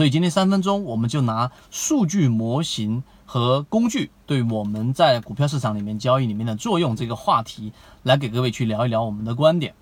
所以今天三分钟，我们就拿数据模型和工具对我们在股票市场里面交易里面的作用这个话题，来给各位去聊一聊我们的观点。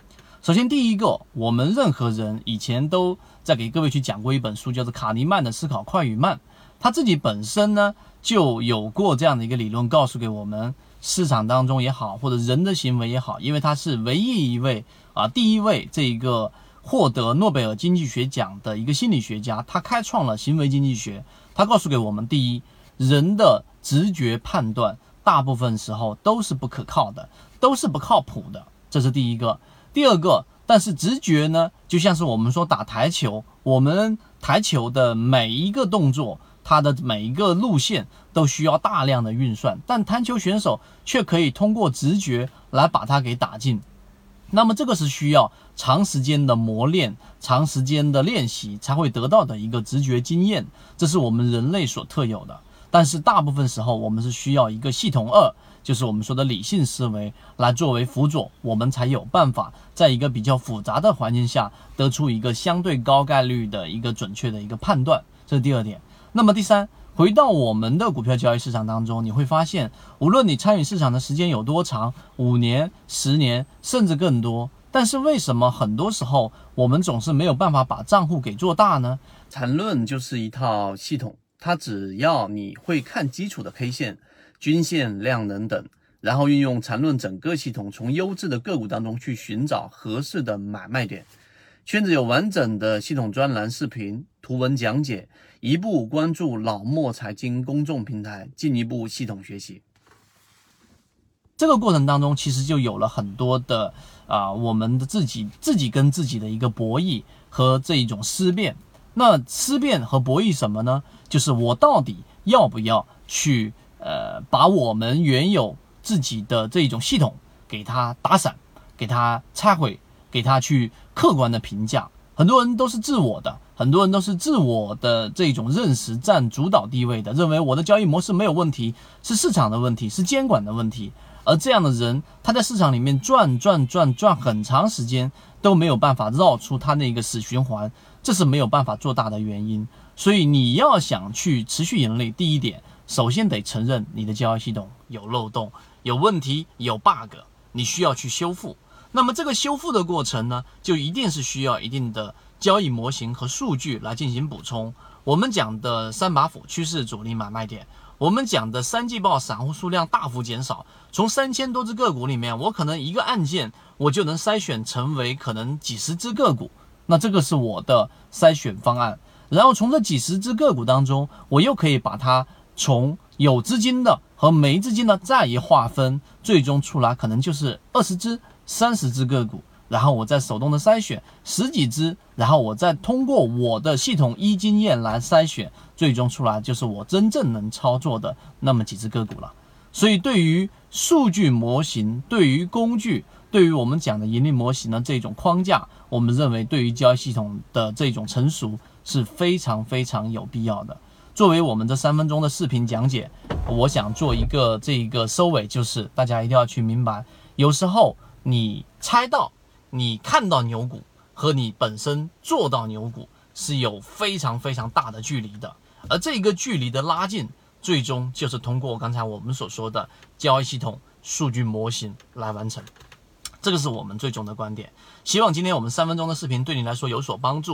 首先，第一个，我们任何人以前都在给各位去讲过一本书，叫做卡尼曼的《思考快与慢》，他自己本身呢就有过这样的一个理论，告诉给我们市场当中也好，或者人的行为也好，因为他是唯一一位啊，第一位这一个。获得诺贝尔经济学奖的一个心理学家，他开创了行为经济学。他告诉给我们：第一，人的直觉判断大部分时候都是不可靠的，都是不靠谱的。这是第一个。第二个，但是直觉呢，就像是我们说打台球，我们台球的每一个动作，它的每一个路线都需要大量的运算，但台球选手却可以通过直觉来把它给打进。那么这个是需要长时间的磨练、长时间的练习才会得到的一个直觉经验，这是我们人类所特有的。但是大部分时候，我们是需要一个系统二，就是我们说的理性思维来作为辅佐，我们才有办法在一个比较复杂的环境下得出一个相对高概率的一个准确的一个判断。这是第二点。那么第三。回到我们的股票交易市场当中，你会发现，无论你参与市场的时间有多长，五年、十年，甚至更多，但是为什么很多时候我们总是没有办法把账户给做大呢？缠论就是一套系统，它只要你会看基础的 K 线、均线、量能等，然后运用缠论整个系统，从优质的个股当中去寻找合适的买卖点。圈子有完整的系统专栏、视频、图文讲解，一步关注老莫财经公众平台，进一步系统学习。这个过程当中，其实就有了很多的啊，我们的自己自己跟自己的一个博弈和这一种思辨。那思辨和博弈什么呢？就是我到底要不要去呃，把我们原有自己的这种系统给它打散，给它拆毁。给它去客观的评价，很多人都是自我的，很多人都是自我的这种认识占主导地位的，认为我的交易模式没有问题，是市场的问题，是监管的问题。而这样的人，他在市场里面转转转转很长时间都没有办法绕出他那个死循环，这是没有办法做大的原因。所以你要想去持续盈利，第一点，首先得承认你的交易系统有漏洞、有问题、有 bug，你需要去修复。那么这个修复的过程呢，就一定是需要一定的交易模型和数据来进行补充。我们讲的三把斧趋势主力买卖点，我们讲的三季报散户数量大幅减少，从三千多只个股里面，我可能一个按键我就能筛选成为可能几十只个股，那这个是我的筛选方案。然后从这几十只个股当中，我又可以把它从有资金的和没资金的再一划分，最终出来可能就是二十只。三十只个股，然后我再手动的筛选十几只，然后我再通过我的系统一经验来筛选，最终出来就是我真正能操作的那么几只个股了。所以，对于数据模型、对于工具、对于我们讲的盈利模型的这种框架，我们认为对于交易系统的这种成熟是非常非常有必要的。作为我们这三分钟的视频讲解，我想做一个这一个收尾，就是大家一定要去明白，有时候。你猜到，你看到牛股和你本身做到牛股是有非常非常大的距离的，而这个距离的拉近，最终就是通过刚才我们所说的交易系统、数据模型来完成。这个是我们最终的观点。希望今天我们三分钟的视频对你来说有所帮助。